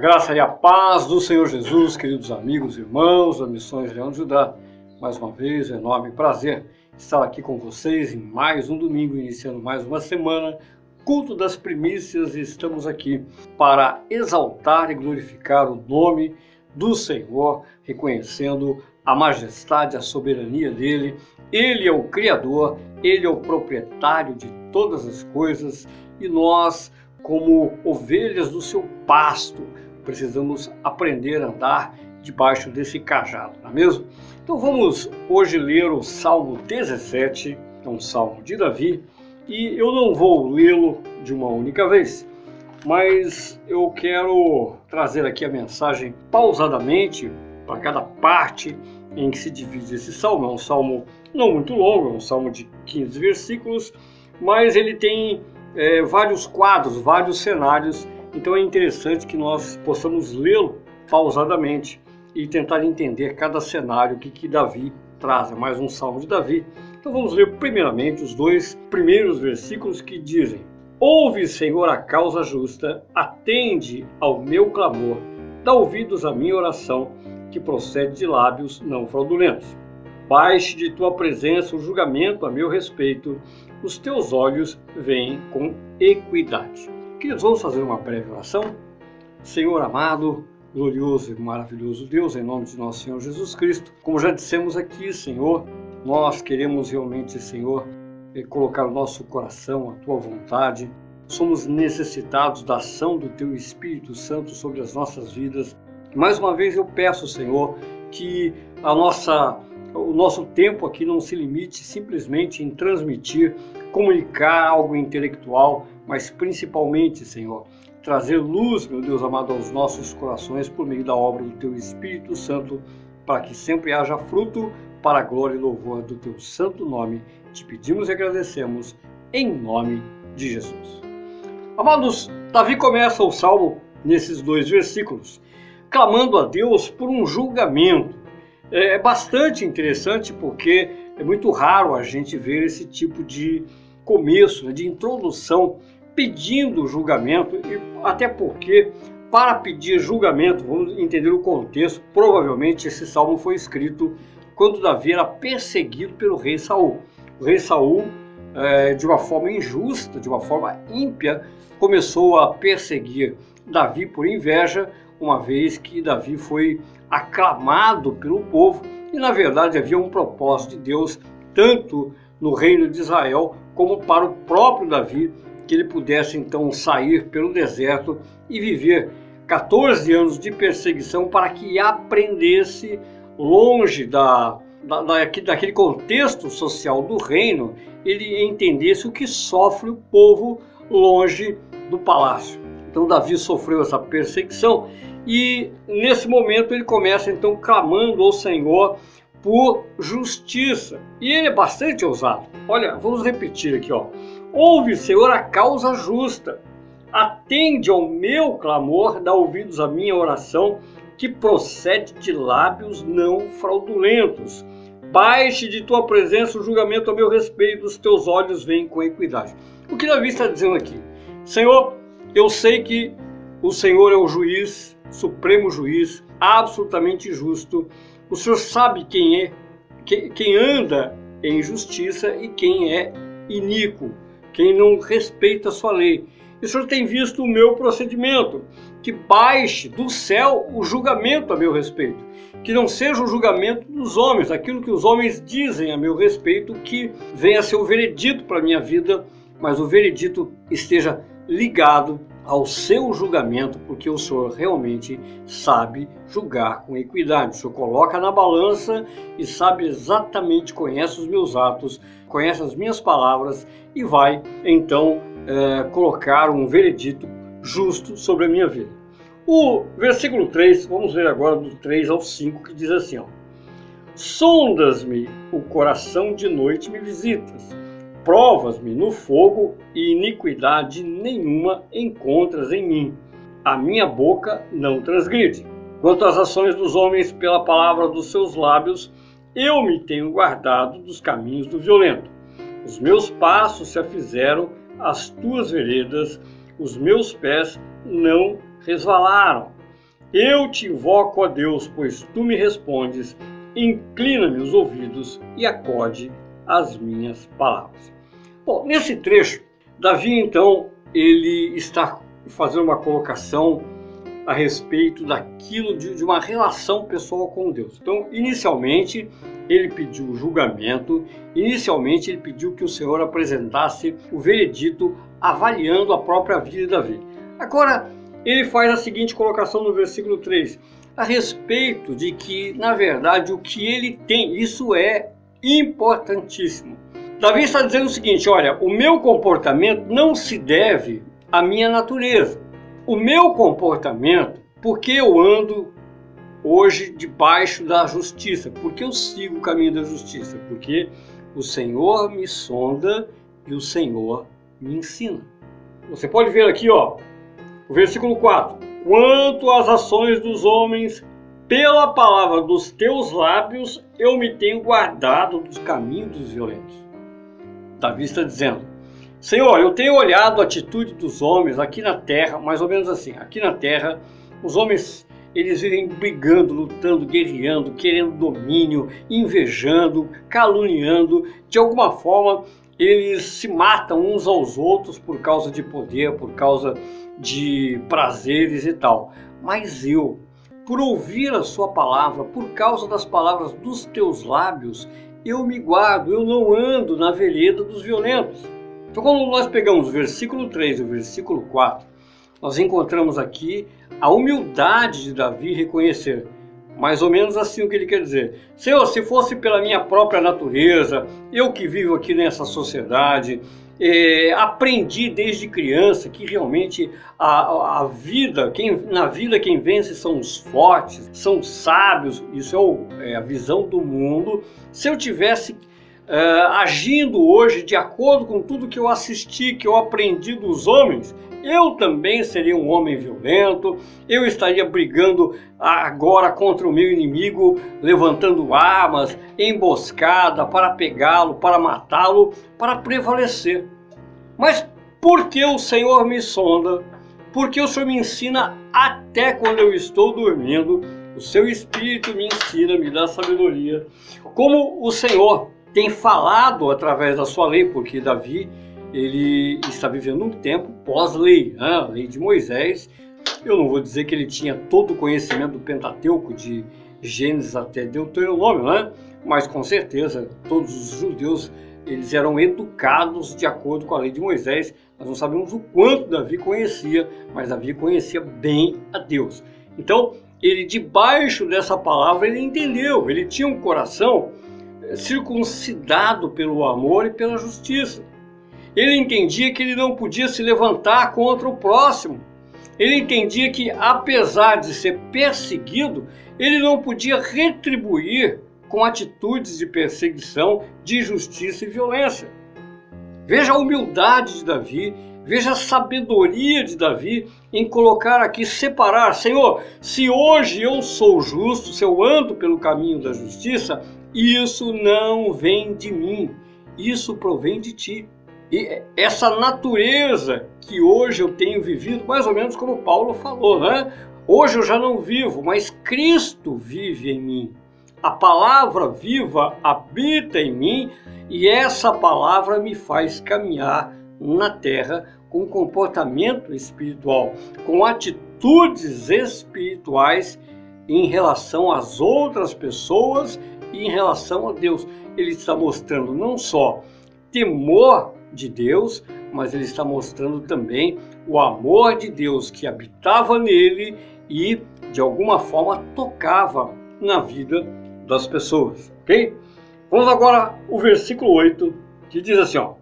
Graça e a paz do Senhor Jesus, queridos amigos e irmãos da Missões Leão de Judá. Mais uma vez, é um enorme prazer estar aqui com vocês em mais um domingo, iniciando mais uma semana, culto das primícias, e estamos aqui para exaltar e glorificar o nome do Senhor, reconhecendo a majestade, a soberania dele. Ele é o Criador, ele é o proprietário de todas as coisas e nós, como ovelhas do seu pasto, precisamos aprender a andar debaixo desse cajado, não é mesmo? Então vamos hoje ler o Salmo 17, é um salmo de Davi, e eu não vou lê-lo de uma única vez, mas eu quero trazer aqui a mensagem pausadamente para cada parte em que se divide esse salmo. É um salmo não muito longo, é um salmo de 15 versículos, mas ele tem é, vários quadros, vários cenários então é interessante que nós possamos lê-lo pausadamente e tentar entender cada cenário que, que Davi traz. É mais um salmo de Davi. Então vamos ler primeiramente os dois primeiros versículos que dizem: Ouve, Senhor, a causa justa, atende ao meu clamor, dá ouvidos à minha oração, que procede de lábios não fraudulentos. Baixe de tua presença o julgamento a meu respeito, os teus olhos veem com equidade. Queridos, vamos fazer uma breve oração. Senhor amado, glorioso e maravilhoso Deus, em nome de nosso Senhor Jesus Cristo, como já dissemos aqui, Senhor, nós queremos realmente, Senhor, eh, colocar o nosso coração, a tua vontade. Somos necessitados da ação do teu Espírito Santo sobre as nossas vidas. Mais uma vez eu peço, Senhor, que a nossa o nosso tempo aqui não se limite simplesmente em transmitir, comunicar algo intelectual, mas principalmente, Senhor, trazer luz, meu Deus amado, aos nossos corações por meio da obra do Teu Espírito Santo, para que sempre haja fruto para a glória e louvor do Teu santo nome. Te pedimos e agradecemos em nome de Jesus. Amados, Davi começa o salmo nesses dois versículos, clamando a Deus por um julgamento. É bastante interessante porque é muito raro a gente ver esse tipo de começo, né, de introdução pedindo julgamento, e até porque, para pedir julgamento, vamos entender o contexto, provavelmente esse salmo foi escrito quando Davi era perseguido pelo rei Saul. O rei Saul, é, de uma forma injusta, de uma forma ímpia, começou a perseguir Davi por inveja, uma vez que Davi foi aclamado pelo povo e, na verdade, havia um propósito de Deus, tanto no reino de Israel como para o próprio Davi, que ele pudesse então sair pelo deserto e viver 14 anos de perseguição para que aprendesse longe da, da, daquele contexto social do reino, ele entendesse o que sofre o povo longe do palácio. Então Davi sofreu essa perseguição e nesse momento ele começa então clamando ao Senhor por justiça. E ele é bastante ousado. Olha, vamos repetir aqui, ó. Ouve, Senhor, a causa justa. Atende ao meu clamor, dá ouvidos à minha oração, que procede de lábios não fraudulentos. Baixe de tua presença o julgamento a meu respeito, os teus olhos veem com equidade. O que Davi está dizendo aqui? Senhor, eu sei que o Senhor é o juiz, supremo juiz, absolutamente justo. O Senhor sabe quem é, quem anda em justiça e quem é iníquo quem não respeita a sua lei. E o Senhor tem visto o meu procedimento, que baixe do céu o julgamento a meu respeito, que não seja o julgamento dos homens, aquilo que os homens dizem a meu respeito, que venha a ser o veredito para a minha vida, mas o veredito esteja ligado ao seu julgamento, porque o Senhor realmente sabe julgar com equidade. O Senhor coloca na balança e sabe exatamente, conhece os meus atos, conhece as minhas palavras e vai então é, colocar um veredito justo sobre a minha vida. O versículo 3, vamos ler agora do 3 ao 5, que diz assim: Sondas-me o coração de noite me visitas, provas-me no fogo e iniquidade nenhuma encontras em mim. A minha boca não transgride. Quanto às ações dos homens pela palavra dos seus lábios, eu me tenho guardado dos caminhos do violento. Os meus passos se afizeram às tuas veredas, os meus pés não resvalaram. Eu te invoco a Deus, pois tu me respondes. Inclina-me os ouvidos e acode as minhas palavras. Bom, nesse trecho, Davi então ele está fazendo uma colocação a respeito daquilo de, de, uma relação pessoal com Deus. Então, inicialmente, ele pediu julgamento, inicialmente, ele pediu que o Senhor apresentasse o veredito avaliando a própria vida de Davi. Agora, ele faz a seguinte colocação no versículo 3, a respeito de que, na verdade, o que ele tem, isso é importantíssimo. Davi está dizendo o seguinte: olha, o meu comportamento não se deve à minha natureza. O meu comportamento, porque eu ando hoje debaixo da justiça, porque eu sigo o caminho da justiça, porque o Senhor me sonda e o Senhor me ensina. Você pode ver aqui, ó, o versículo 4. Quanto às ações dos homens, pela palavra dos teus lábios eu me tenho guardado dos caminhos dos violentos. Davi está dizendo: Senhor, eu tenho olhado a atitude dos homens aqui na terra, mais ou menos assim. Aqui na terra, os homens eles vivem brigando, lutando, guerreando, querendo domínio, invejando, caluniando. De alguma forma, eles se matam uns aos outros por causa de poder, por causa de prazeres e tal. Mas eu, por ouvir a Sua palavra, por causa das palavras dos teus lábios, eu me guardo, eu não ando na vereda dos violentos. Então, quando nós pegamos o versículo 3 e o versículo 4, nós encontramos aqui a humildade de Davi reconhecer. Mais ou menos assim o que ele quer dizer. Senhor, se fosse pela minha própria natureza, eu que vivo aqui nessa sociedade, é, aprendi desde criança que realmente a, a vida, quem, na vida quem vence são os fortes, são os sábios, isso é, o, é a visão do mundo. Se eu tivesse Uh, agindo hoje de acordo com tudo que eu assisti, que eu aprendi dos homens, eu também seria um homem violento, eu estaria brigando agora contra o meu inimigo, levantando armas, emboscada para pegá-lo, para matá-lo, para prevalecer. Mas por que o Senhor me sonda? Porque o Senhor me ensina até quando eu estou dormindo, o seu Espírito me ensina, me dá sabedoria. Como o Senhor tem falado através da sua lei, porque Davi ele está vivendo um tempo pós-lei, né? a lei de Moisés. Eu não vou dizer que ele tinha todo o conhecimento do Pentateuco, de Gênesis até Deuteronômio, né? mas com certeza todos os judeus eles eram educados de acordo com a lei de Moisés. Nós não sabemos o quanto Davi conhecia, mas Davi conhecia bem a Deus. Então, ele debaixo dessa palavra ele entendeu, ele tinha um coração circuncidado pelo amor e pela justiça. Ele entendia que ele não podia se levantar contra o próximo. Ele entendia que, apesar de ser perseguido, ele não podia retribuir com atitudes de perseguição, de injustiça e violência. Veja a humildade de Davi, veja a sabedoria de Davi em colocar aqui, separar. Senhor, se hoje eu sou justo, se eu ando pelo caminho da justiça, isso não vem de mim, isso provém de ti. E essa natureza que hoje eu tenho vivido, mais ou menos como Paulo falou, né? Hoje eu já não vivo, mas Cristo vive em mim. A palavra viva habita em mim e essa palavra me faz caminhar na terra com comportamento espiritual, com atitudes espirituais em relação às outras pessoas e em relação a Deus. Ele está mostrando não só temor de Deus, mas ele está mostrando também o amor de Deus que habitava nele e de alguma forma tocava na vida das pessoas, ok? Vamos agora ao versículo 8, que diz assim, ó: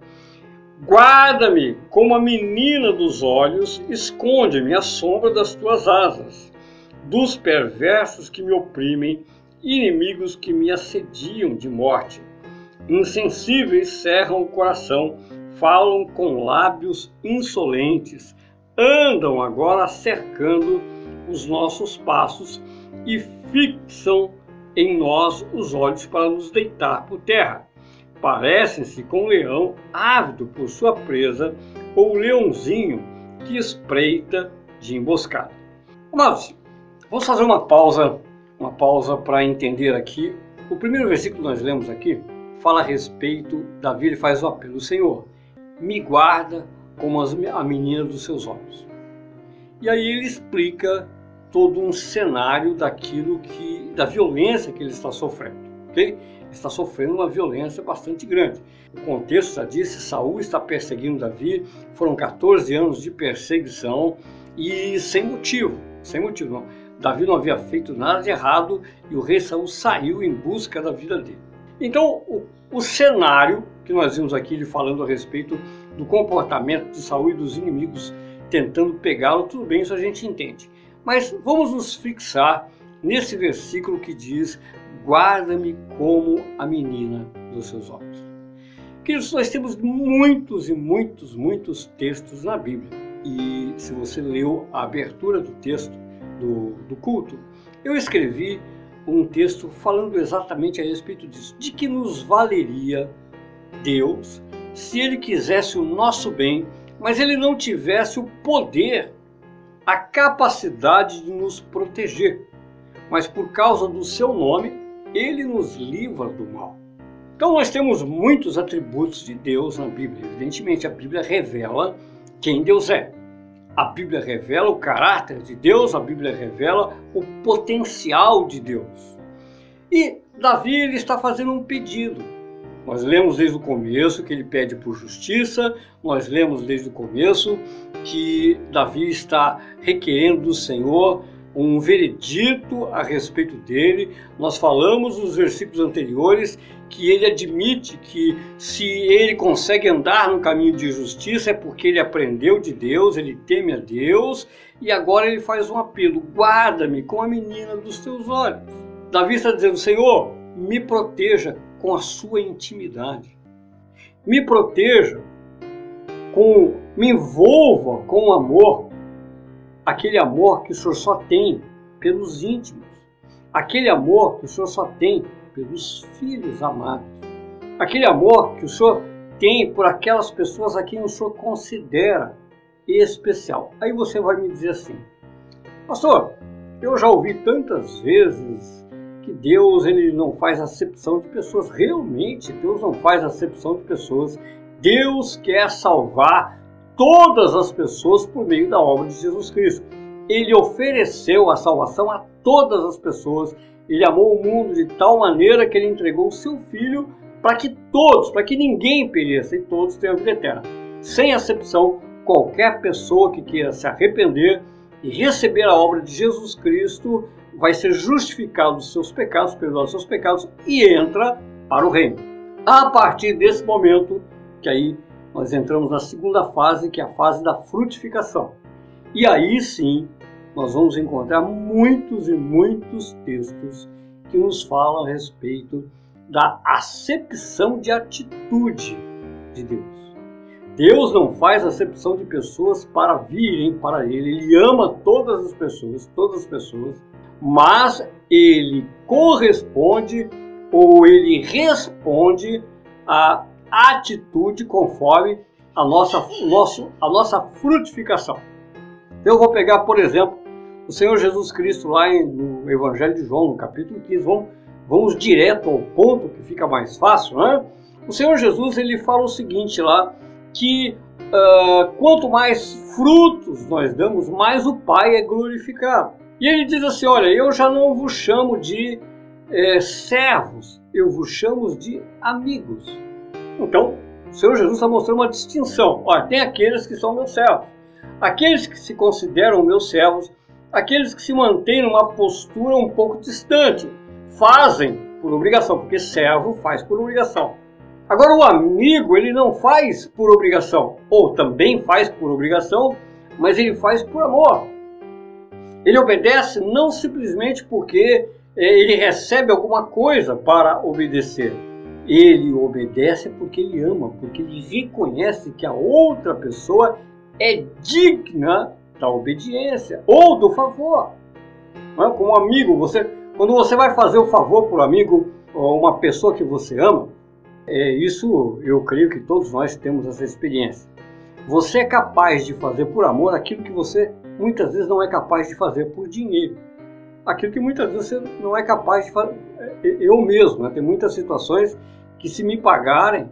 Guarda-me como a menina dos olhos, esconde-me à sombra das tuas asas, dos perversos que me oprimem inimigos que me assediam de morte. Insensíveis cerram o coração, falam com lábios insolentes, andam agora cercando os nossos passos e fixam em nós os olhos para nos deitar por terra. Parecem-se com um leão ávido por sua presa ou leãozinho que espreita de emboscada. Mas Vamos fazer uma pausa, uma pausa para entender aqui. O primeiro versículo que nós lemos aqui fala a respeito, Davi ele faz o apelo, Senhor, me guarda como a menina dos seus olhos. E aí ele explica todo um cenário daquilo que, da violência que ele está sofrendo, ok? Ele está sofrendo uma violência bastante grande. O contexto já disse, Saul está perseguindo Davi, foram 14 anos de perseguição e sem motivo, sem motivo não. Davi não havia feito nada de errado e o rei Saul saiu em busca da vida dele. Então, o, o cenário que nós vimos aqui falando a respeito do comportamento de Saul e dos inimigos tentando pegá-lo, tudo bem, isso a gente entende. Mas vamos nos fixar nesse versículo que diz: Guarda-me como a menina dos seus olhos. Queridos, nós temos muitos e muitos, muitos textos na Bíblia. E se você leu a abertura do texto, do, do culto, eu escrevi um texto falando exatamente a respeito disso. De que nos valeria Deus se Ele quisesse o nosso bem, mas Ele não tivesse o poder, a capacidade de nos proteger. Mas por causa do seu nome, Ele nos livra do mal. Então nós temos muitos atributos de Deus na Bíblia. Evidentemente, a Bíblia revela quem Deus é. A Bíblia revela o caráter de Deus, a Bíblia revela o potencial de Deus. E Davi ele está fazendo um pedido. Nós lemos desde o começo que ele pede por justiça, nós lemos desde o começo que Davi está requerendo do Senhor um veredito a respeito dele. Nós falamos nos versículos anteriores que ele admite que se ele consegue andar no caminho de justiça é porque ele aprendeu de Deus, ele teme a Deus e agora ele faz um apelo: guarda-me com a menina dos teus olhos. Davi está dizendo: Senhor, me proteja com a sua intimidade, me proteja com, me envolva com o amor, aquele amor que o Senhor só tem pelos íntimos, aquele amor que o Senhor só tem pelos filhos amados. Aquele amor que o Senhor tem por aquelas pessoas a quem o Senhor considera especial. Aí você vai me dizer assim, pastor, eu já ouvi tantas vezes que Deus ele não faz acepção de pessoas. Realmente, Deus não faz acepção de pessoas. Deus quer salvar todas as pessoas por meio da obra de Jesus Cristo. Ele ofereceu a salvação a todas as pessoas ele amou o mundo de tal maneira que ele entregou o seu filho para que todos, para que ninguém pereça e todos tenham vida eterna. Sem acepção, qualquer pessoa que queira se arrepender e receber a obra de Jesus Cristo vai ser justificado dos seus pecados, perdoado dos seus pecados e entra para o reino. A partir desse momento, que aí nós entramos na segunda fase, que é a fase da frutificação. E aí sim, nós vamos encontrar muitos e muitos textos que nos falam a respeito da acepção de atitude de Deus. Deus não faz acepção de pessoas para virem para Ele. Ele ama todas as pessoas, todas as pessoas, mas Ele corresponde ou Ele responde à atitude conforme a nossa, nosso, a nossa frutificação. Eu vou pegar, por exemplo, o Senhor Jesus Cristo lá no Evangelho de João, no capítulo 15, vamos, vamos direto ao ponto que fica mais fácil, né? O Senhor Jesus ele fala o seguinte lá, que uh, quanto mais frutos nós damos, mais o Pai é glorificado. E ele diz assim, olha, eu já não vos chamo de é, servos, eu vos chamo de amigos. Então, o Senhor Jesus está mostrando uma distinção. Olha, tem aqueles que são meus servos. Aqueles que se consideram meus servos aqueles que se mantêm numa postura um pouco distante, fazem por obrigação, porque servo faz por obrigação. Agora o amigo, ele não faz por obrigação, ou também faz por obrigação, mas ele faz por amor. Ele obedece não simplesmente porque é, ele recebe alguma coisa para obedecer. Ele obedece porque ele ama, porque ele reconhece que a outra pessoa é digna da obediência ou do favor. Não é? Como amigo, você, quando você vai fazer o favor para um amigo ou uma pessoa que você ama, é isso eu creio que todos nós temos essa experiência. Você é capaz de fazer por amor aquilo que você muitas vezes não é capaz de fazer por dinheiro. aquilo que muitas vezes você não é capaz de fazer. Eu mesmo, né? tem muitas situações que se me pagarem,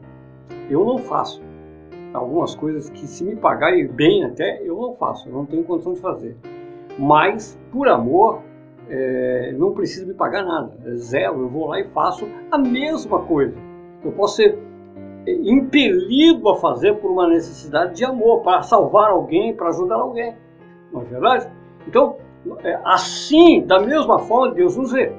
eu não faço. Algumas coisas que se me pagarem bem até, eu não faço, eu não tenho condição de fazer. Mas, por amor, é, não precisa me pagar nada, é zero, eu vou lá e faço a mesma coisa. Eu posso ser impelido a fazer por uma necessidade de amor, para salvar alguém, para ajudar alguém. Não é verdade? Então, é, assim, da mesma forma, Deus nos vê.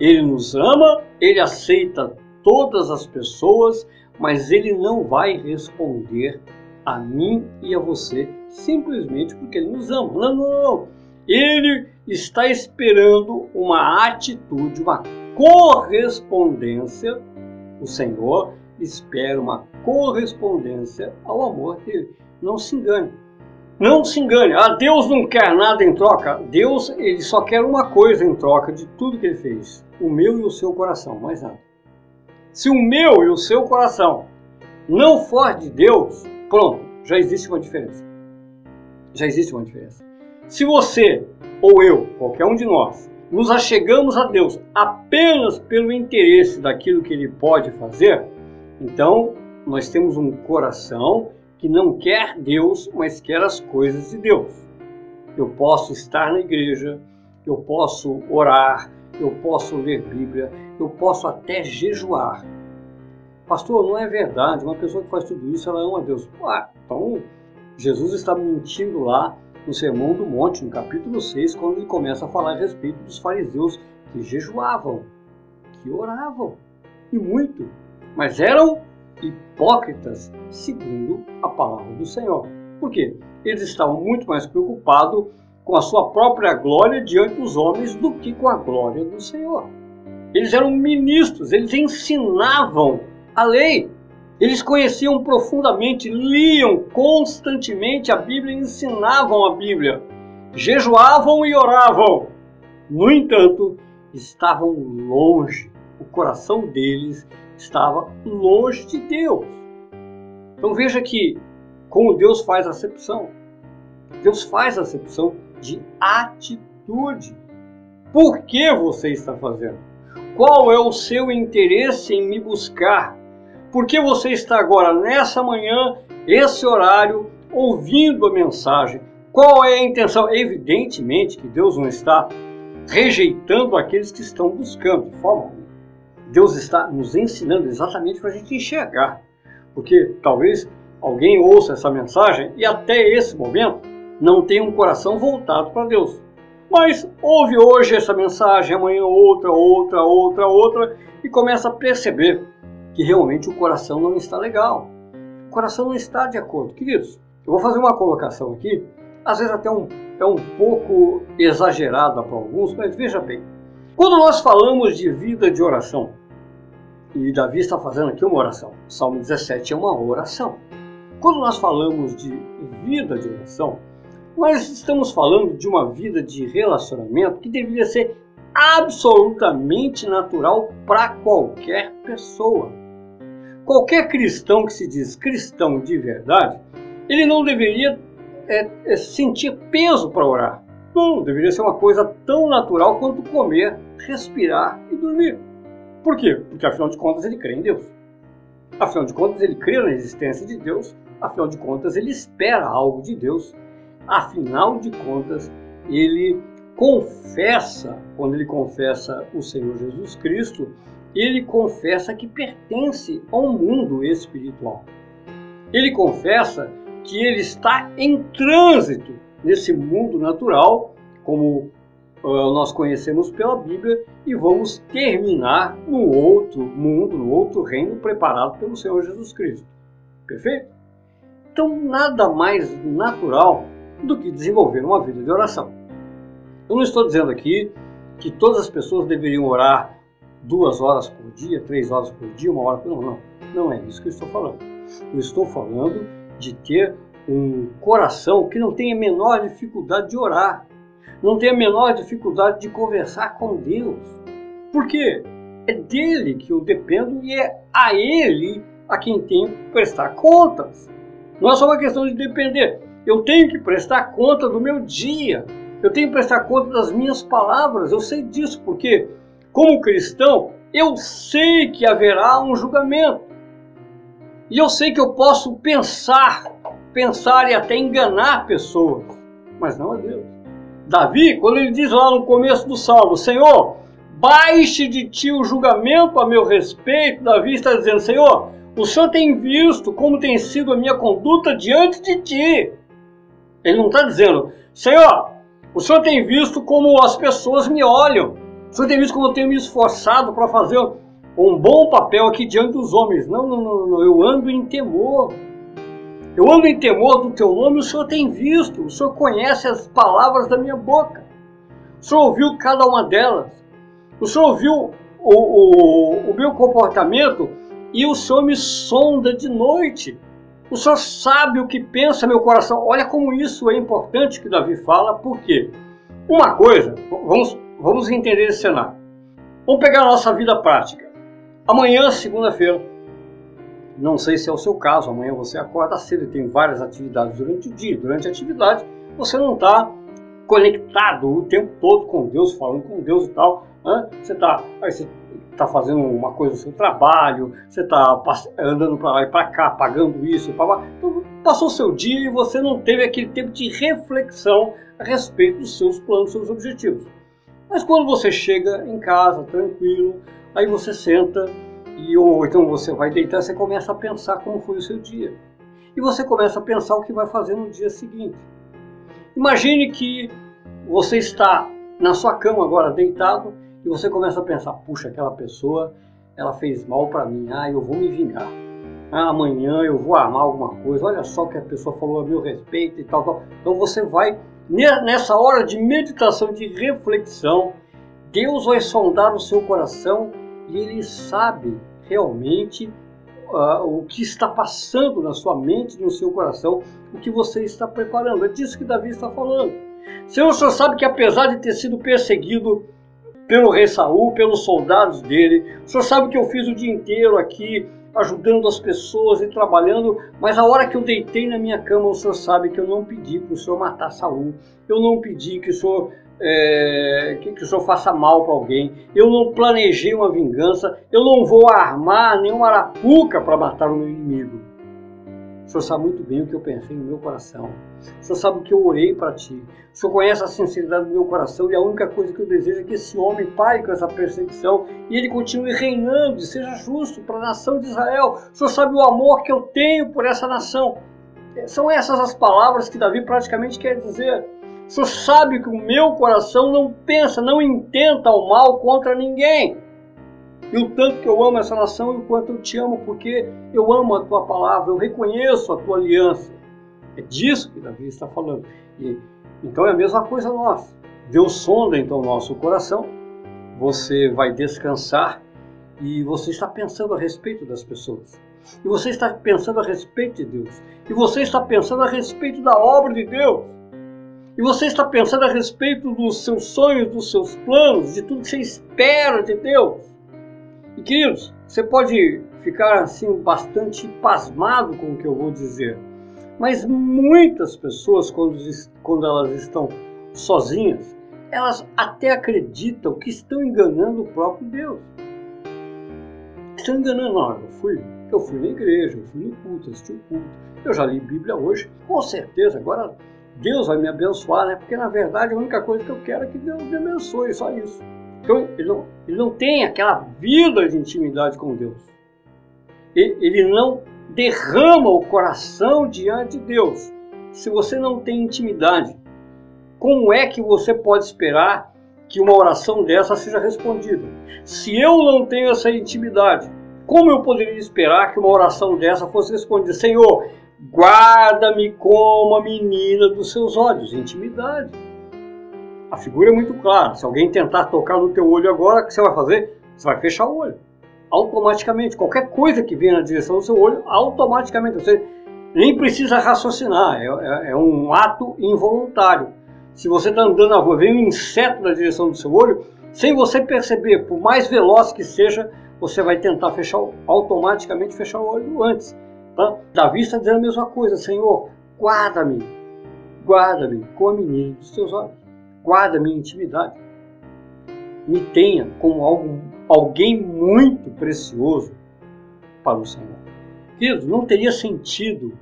Ele nos ama, ele aceita todas as pessoas, mas ele não vai responder a mim e a você simplesmente porque ele nos ama. Não, não, não. Ele está esperando uma atitude, uma correspondência. O Senhor espera uma correspondência ao amor dele. Não se engane. Não se engane. Ah, Deus não quer nada em troca. Deus ele só quer uma coisa em troca de tudo que ele fez: o meu e o seu coração, mais nada. Se o meu e o seu coração não for de Deus, pronto, já existe uma diferença. Já existe uma diferença. Se você ou eu, qualquer um de nós, nos achegamos a Deus apenas pelo interesse daquilo que Ele pode fazer, então nós temos um coração que não quer Deus, mas quer as coisas de Deus. Eu posso estar na igreja, eu posso orar, eu posso ler Bíblia, eu posso até jejuar. Pastor, não é verdade. Uma pessoa que faz tudo isso, ela ama Deus. Ah, então, Jesus está mentindo lá no Sermão do Monte, no capítulo 6, quando ele começa a falar a respeito dos fariseus que jejuavam, que oravam, e muito, mas eram hipócritas, segundo a palavra do Senhor. Por quê? Eles estavam muito mais preocupados com a sua própria glória diante dos homens do que com a glória do Senhor. Eles eram ministros, eles ensinavam a lei. Eles conheciam profundamente, liam constantemente a Bíblia ensinavam a Bíblia. Jejuavam e oravam. No entanto, estavam longe. O coração deles estava longe de Deus. Então veja que como Deus faz acepção. Deus faz acepção de atitude. Por que você está fazendo? Qual é o seu interesse em me buscar? Por que você está agora, nessa manhã, esse horário, ouvindo a mensagem? Qual é a intenção? Evidentemente que Deus não está rejeitando aqueles que estão buscando, de forma alguma. Deus está nos ensinando exatamente para a gente enxergar. Porque talvez alguém ouça essa mensagem e até esse momento não tenha um coração voltado para Deus. Mas ouve hoje essa mensagem, amanhã outra, outra, outra, outra e começa a perceber que realmente o coração não está legal. O coração não está de acordo. Queridos, eu vou fazer uma colocação aqui, às vezes até um, é um pouco exagerada para alguns, mas veja bem. Quando nós falamos de vida de oração, e Davi está fazendo aqui uma oração. Salmo 17 é uma oração. Quando nós falamos de vida de oração, nós estamos falando de uma vida de relacionamento que deveria ser absolutamente natural para qualquer pessoa. Qualquer cristão que se diz cristão de verdade, ele não deveria é, é sentir peso para orar. Não, deveria ser uma coisa tão natural quanto comer, respirar e dormir. Por quê? Porque afinal de contas ele crê em Deus. Afinal de contas ele crê na existência de Deus. Afinal de contas ele espera algo de Deus. Afinal de contas ele confessa, quando ele confessa o Senhor Jesus Cristo, ele confessa que pertence ao mundo espiritual. Ele confessa que ele está em trânsito nesse mundo natural, como nós conhecemos pela Bíblia e vamos terminar no outro mundo, no outro reino preparado pelo Senhor Jesus Cristo. Perfeito? Então, nada mais natural do que desenvolver uma vida de oração. Eu não estou dizendo aqui que todas as pessoas deveriam orar duas horas por dia, três horas por dia, uma hora por. Não, não. Não é isso que eu estou falando. Eu estou falando de ter um coração que não tenha a menor dificuldade de orar, não tem a menor dificuldade de conversar com Deus. Por quê? É dele que eu dependo e é a ele a quem tenho que prestar contas. Não é só uma questão de depender. Eu tenho que prestar conta do meu dia. Eu tenho que prestar conta das minhas palavras. Eu sei disso porque, como cristão, eu sei que haverá um julgamento. E eu sei que eu posso pensar, pensar e até enganar pessoas, mas não a Deus. Davi, quando ele diz lá no começo do salmo, Senhor, baixe de ti o julgamento a meu respeito, Davi está dizendo, Senhor, o Senhor tem visto como tem sido a minha conduta diante de ti. Ele não está dizendo, Senhor, o Senhor tem visto como as pessoas me olham. O Senhor tem visto como eu tenho me esforçado para fazer um bom papel aqui diante dos homens. Não, não, não, não, eu ando em temor. Eu ando em temor do teu nome, o Senhor tem visto, o Senhor conhece as palavras da minha boca. O Senhor ouviu cada uma delas. O Senhor ouviu o, o, o meu comportamento e o Senhor me sonda de noite. O Senhor sabe o que pensa meu coração. Olha como isso é importante que Davi fala, por quê? Uma coisa, vamos, vamos entender esse cenário. Vamos pegar a nossa vida prática. Amanhã, segunda-feira, não sei se é o seu caso, amanhã você acorda cedo e tem várias atividades durante o dia. Durante a atividade, você não está conectado o tempo todo com Deus, falando com Deus e tal. Né? Você está está fazendo uma coisa no seu trabalho, você está andando para lá e para cá, pagando isso para lá. Então, passou o seu dia e você não teve aquele tempo de reflexão a respeito dos seus planos, dos seus objetivos. Mas quando você chega em casa, tranquilo, aí você senta e ou então você vai deitar, você começa a pensar como foi o seu dia. E você começa a pensar o que vai fazer no dia seguinte. Imagine que você está na sua cama agora deitado e você começa a pensar, puxa, aquela pessoa, ela fez mal para mim, ah, eu vou me vingar. Ah, amanhã eu vou armar alguma coisa, olha só o que a pessoa falou a meu respeito e tal, tal. Então você vai, nessa hora de meditação, de reflexão, Deus vai sondar o seu coração e Ele sabe realmente uh, o que está passando na sua mente, no seu coração, o que você está preparando. É disso que Davi está falando. Senhor, o Senhor sabe que apesar de ter sido perseguido pelo rei Saul, pelos soldados dele. O senhor sabe que eu fiz o dia inteiro aqui ajudando as pessoas e trabalhando, mas a hora que eu deitei na minha cama, o senhor sabe que eu não pedi para o senhor matar Saul. Eu não pedi que o senhor é, que, que o senhor faça mal para alguém. Eu não planejei uma vingança. Eu não vou armar nenhuma arapuca para matar o meu inimigo. Senhor sabe muito bem o que eu pensei no meu coração. O Senhor sabe o que eu orei para ti. O Senhor conhece a sinceridade do meu coração e a única coisa que eu desejo é que esse homem pare com essa perseguição e ele continue reinando e seja justo para a nação de Israel. O Senhor sabe o amor que eu tenho por essa nação. São essas as palavras que Davi praticamente quer dizer. O Senhor sabe que o meu coração não pensa, não intenta o mal contra ninguém e o tanto que eu amo essa nação e o quanto eu te amo, porque eu amo a tua palavra, eu reconheço a tua aliança. É disso que Davi está falando. E, então é a mesma coisa nossa. Deus sonda então o nosso coração, você vai descansar e você está pensando a respeito das pessoas. E você está pensando a respeito de Deus. E você está pensando a respeito da obra de Deus. E você está pensando a respeito dos seus sonhos, dos seus planos, de tudo que você espera de Deus. Queridos, você pode ficar assim bastante pasmado com o que eu vou dizer, mas muitas pessoas, quando, quando elas estão sozinhas, elas até acreditam que estão enganando o próprio Deus. Estão enganando, não, eu fui, eu fui na igreja, eu fui no culto, assisti o culto, eu já li Bíblia hoje, com certeza, agora Deus vai me abençoar, né? Porque na verdade a única coisa que eu quero é que Deus me abençoe, só isso. Então, ele não, ele não tem aquela vida de intimidade com Deus. Ele, ele não derrama o coração diante de Deus. Se você não tem intimidade, como é que você pode esperar que uma oração dessa seja respondida? Se eu não tenho essa intimidade, como eu poderia esperar que uma oração dessa fosse respondida? Senhor, guarda-me como a menina dos seus olhos. Intimidade. A figura é muito clara. Se alguém tentar tocar no teu olho agora, o que você vai fazer? Você vai fechar o olho. Automaticamente. Qualquer coisa que venha na direção do seu olho, automaticamente. Você nem precisa raciocinar. É, é, é um ato involuntário. Se você está andando na rua, vem um inseto na direção do seu olho, sem você perceber, por mais veloz que seja, você vai tentar fechar automaticamente fechar o olho antes. Tá? Davi está dizendo a mesma coisa, Senhor, guarda-me, guarda-me com a menina dos teus olhos. Guarda minha intimidade. Me tenha como algo, alguém muito precioso para o Senhor. Queridos, não teria sentido,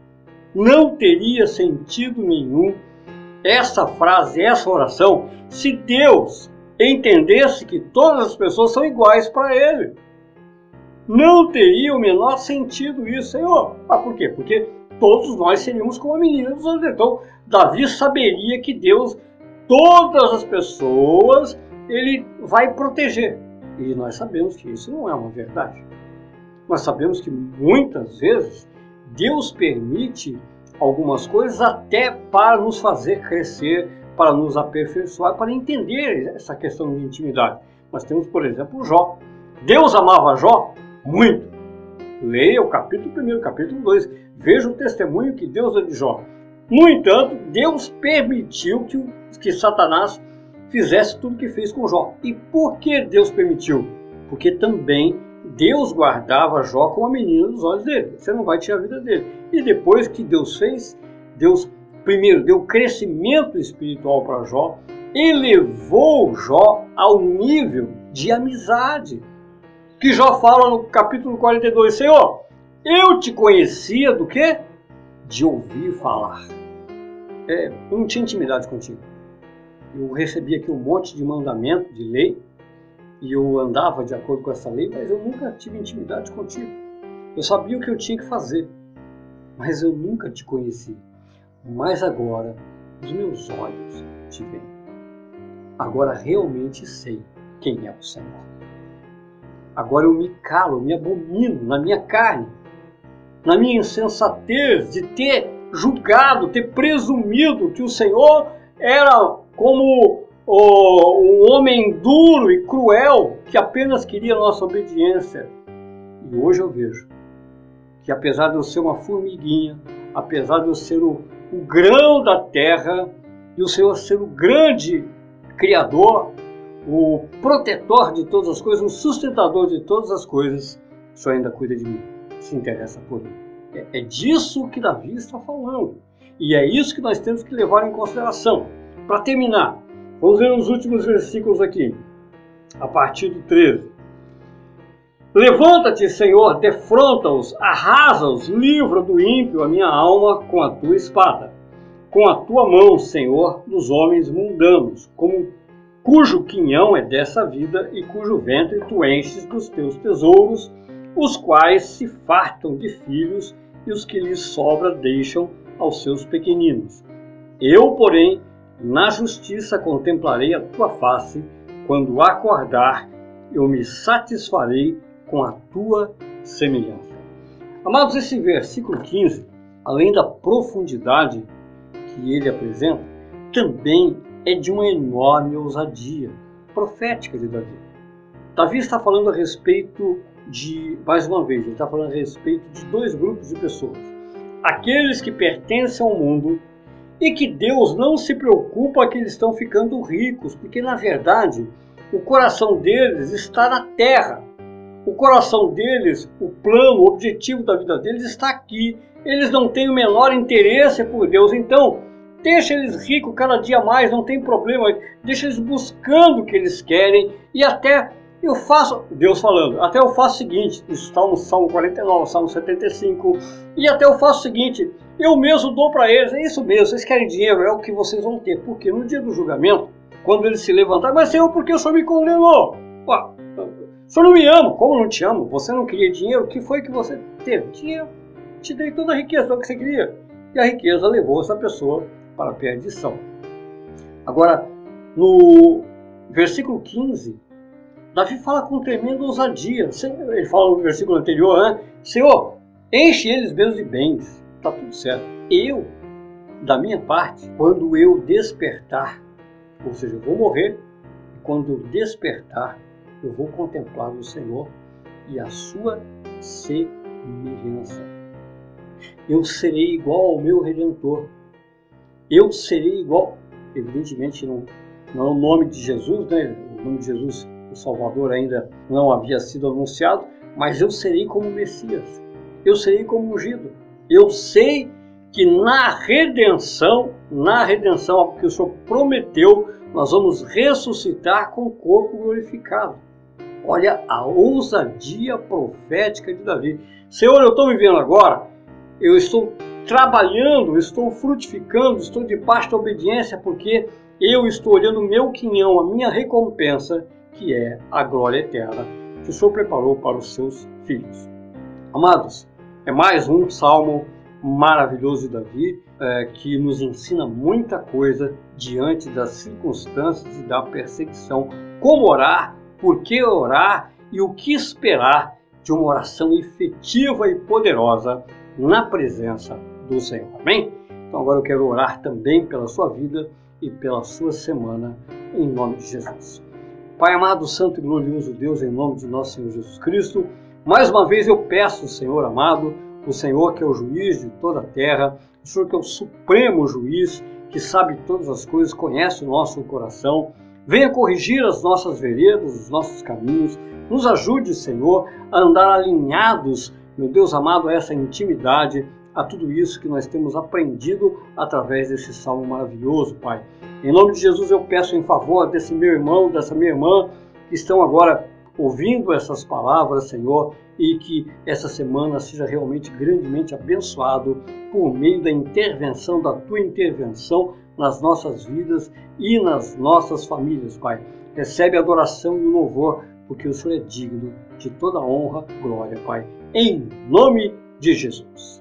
não teria sentido nenhum essa frase, essa oração, se Deus entendesse que todas as pessoas são iguais para Ele. Não teria o menor sentido isso, Senhor. Ah, por quê? Porque todos nós seríamos como a menina dos olhos. Então, Davi saberia que Deus, todas as pessoas, Ele vai proteger. E nós sabemos que isso não é uma verdade. Nós sabemos que muitas vezes Deus permite algumas coisas até para nos fazer crescer, para nos aperfeiçoar, para entender essa questão de intimidade. Nós temos, por exemplo, Jó. Deus amava Jó muito. Leia o capítulo 1, capítulo 2. Veja o testemunho que Deus deu de Jó. No entanto, Deus permitiu que, que Satanás fizesse tudo o que fez com Jó. E por que Deus permitiu? Porque também Deus guardava Jó como a menina dos olhos dele. Você não vai tirar a vida dele. E depois que Deus fez, Deus primeiro deu crescimento espiritual para Jó, elevou Jó ao nível de amizade. Que Jó fala no capítulo 42, Senhor, eu te conhecia do quê? De ouvir falar. É, eu não tinha intimidade contigo. Eu recebi aqui um monte de mandamento, de lei, e eu andava de acordo com essa lei, mas eu nunca tive intimidade contigo. Eu sabia o que eu tinha que fazer, mas eu nunca te conheci. Mas agora os meus olhos te veem. Agora realmente sei quem é o Senhor. Agora eu me calo, me abomino na minha carne, na minha insensatez de ter julgado, ter presumido que o Senhor era como um homem duro e cruel que apenas queria nossa obediência. E hoje eu vejo que apesar de eu ser uma formiguinha, apesar de eu ser o, o grão da terra e o Senhor ser o grande Criador, o protetor de todas as coisas, o sustentador de todas as coisas, o Senhor ainda cuida de mim, se interessa por mim. É, é disso que Davi está falando. E é isso que nós temos que levar em consideração. Para terminar, Vamos ver os últimos versículos aqui, a partir do 13. Levanta-te, Senhor, defronta-os, arrasa-os, livra do ímpio a minha alma com a tua espada. Com a tua mão, Senhor, dos homens mundanos, como cujo quinhão é dessa vida e cujo ventre tu enches dos teus tesouros, os quais se fartam de filhos e os que lhes sobra deixam aos seus pequeninos. Eu, porém, na justiça contemplarei a tua face, quando acordar, eu me satisfarei com a tua semelhança. Amados, esse versículo 15, além da profundidade que ele apresenta, também é de uma enorme ousadia profética de Davi. Davi está falando a respeito de, mais uma vez, ele está falando a respeito de dois grupos de pessoas. Aqueles que pertencem ao mundo e que Deus não se preocupa que eles estão ficando ricos, porque na verdade o coração deles está na terra. O coração deles, o plano, o objetivo da vida deles está aqui. Eles não têm o menor interesse por Deus. Então, deixa eles ricos cada dia mais, não tem problema. Deixa eles buscando o que eles querem e até eu faço, Deus falando, até eu faço o seguinte, isso está no Salmo 49, Salmo 75, e até eu faço o seguinte, eu mesmo dou para eles, é isso mesmo, vocês querem dinheiro, é o que vocês vão ter, porque no dia do julgamento, quando eles se levantarem, mas Senhor, por que o Senhor me condenou? Ué, o Senhor não me ama, como não te amo? Você não queria dinheiro, o que foi que você teve? Dinheiro, te dei toda a riqueza, o que você queria. E a riqueza levou essa pessoa para a perdição. Agora, no versículo 15, Davi fala com tremenda ousadia. Ele fala no versículo anterior, né? Senhor, enche eles mesmo de bens. Tá tudo certo. Eu, da minha parte, quando eu despertar, ou seja, eu vou morrer, quando eu despertar, eu vou contemplar o Senhor e a sua semelhança. Eu serei igual ao meu Redentor. Eu serei igual, evidentemente não, não é o nome de Jesus, né? O nome de Jesus o Salvador ainda não havia sido anunciado, mas eu serei como Messias, eu serei como ungido, eu sei que na redenção, na redenção que o Senhor prometeu, nós vamos ressuscitar com o corpo glorificado. Olha a ousadia profética de Davi. Senhor, eu estou vivendo agora, eu estou trabalhando, estou frutificando, estou de da obediência, porque eu estou olhando o meu quinhão, a minha recompensa, que é a glória eterna que o Senhor preparou para os seus filhos. Amados, é mais um salmo maravilhoso de Davi é, que nos ensina muita coisa diante das circunstâncias e da perseguição. Como orar, por que orar e o que esperar de uma oração efetiva e poderosa na presença do Senhor. Amém? Então agora eu quero orar também pela sua vida e pela sua semana, em nome de Jesus. Pai amado, santo e glorioso Deus, em nome de nosso Senhor Jesus Cristo, mais uma vez eu peço, Senhor amado, o Senhor que é o juiz de toda a terra, o Senhor que é o supremo juiz, que sabe todas as coisas, conhece o nosso coração, venha corrigir as nossas veredas, os nossos caminhos, nos ajude, Senhor, a andar alinhados, meu Deus amado, a essa intimidade, a tudo isso que nós temos aprendido através desse salmo maravilhoso, Pai. Em nome de Jesus eu peço em favor desse meu irmão, dessa minha irmã, que estão agora ouvindo essas palavras, Senhor, e que essa semana seja realmente grandemente abençoado por meio da intervenção, da tua intervenção nas nossas vidas e nas nossas famílias, Pai. Recebe a adoração e o louvor, porque o Senhor é digno de toda honra, glória, Pai. Em nome de Jesus.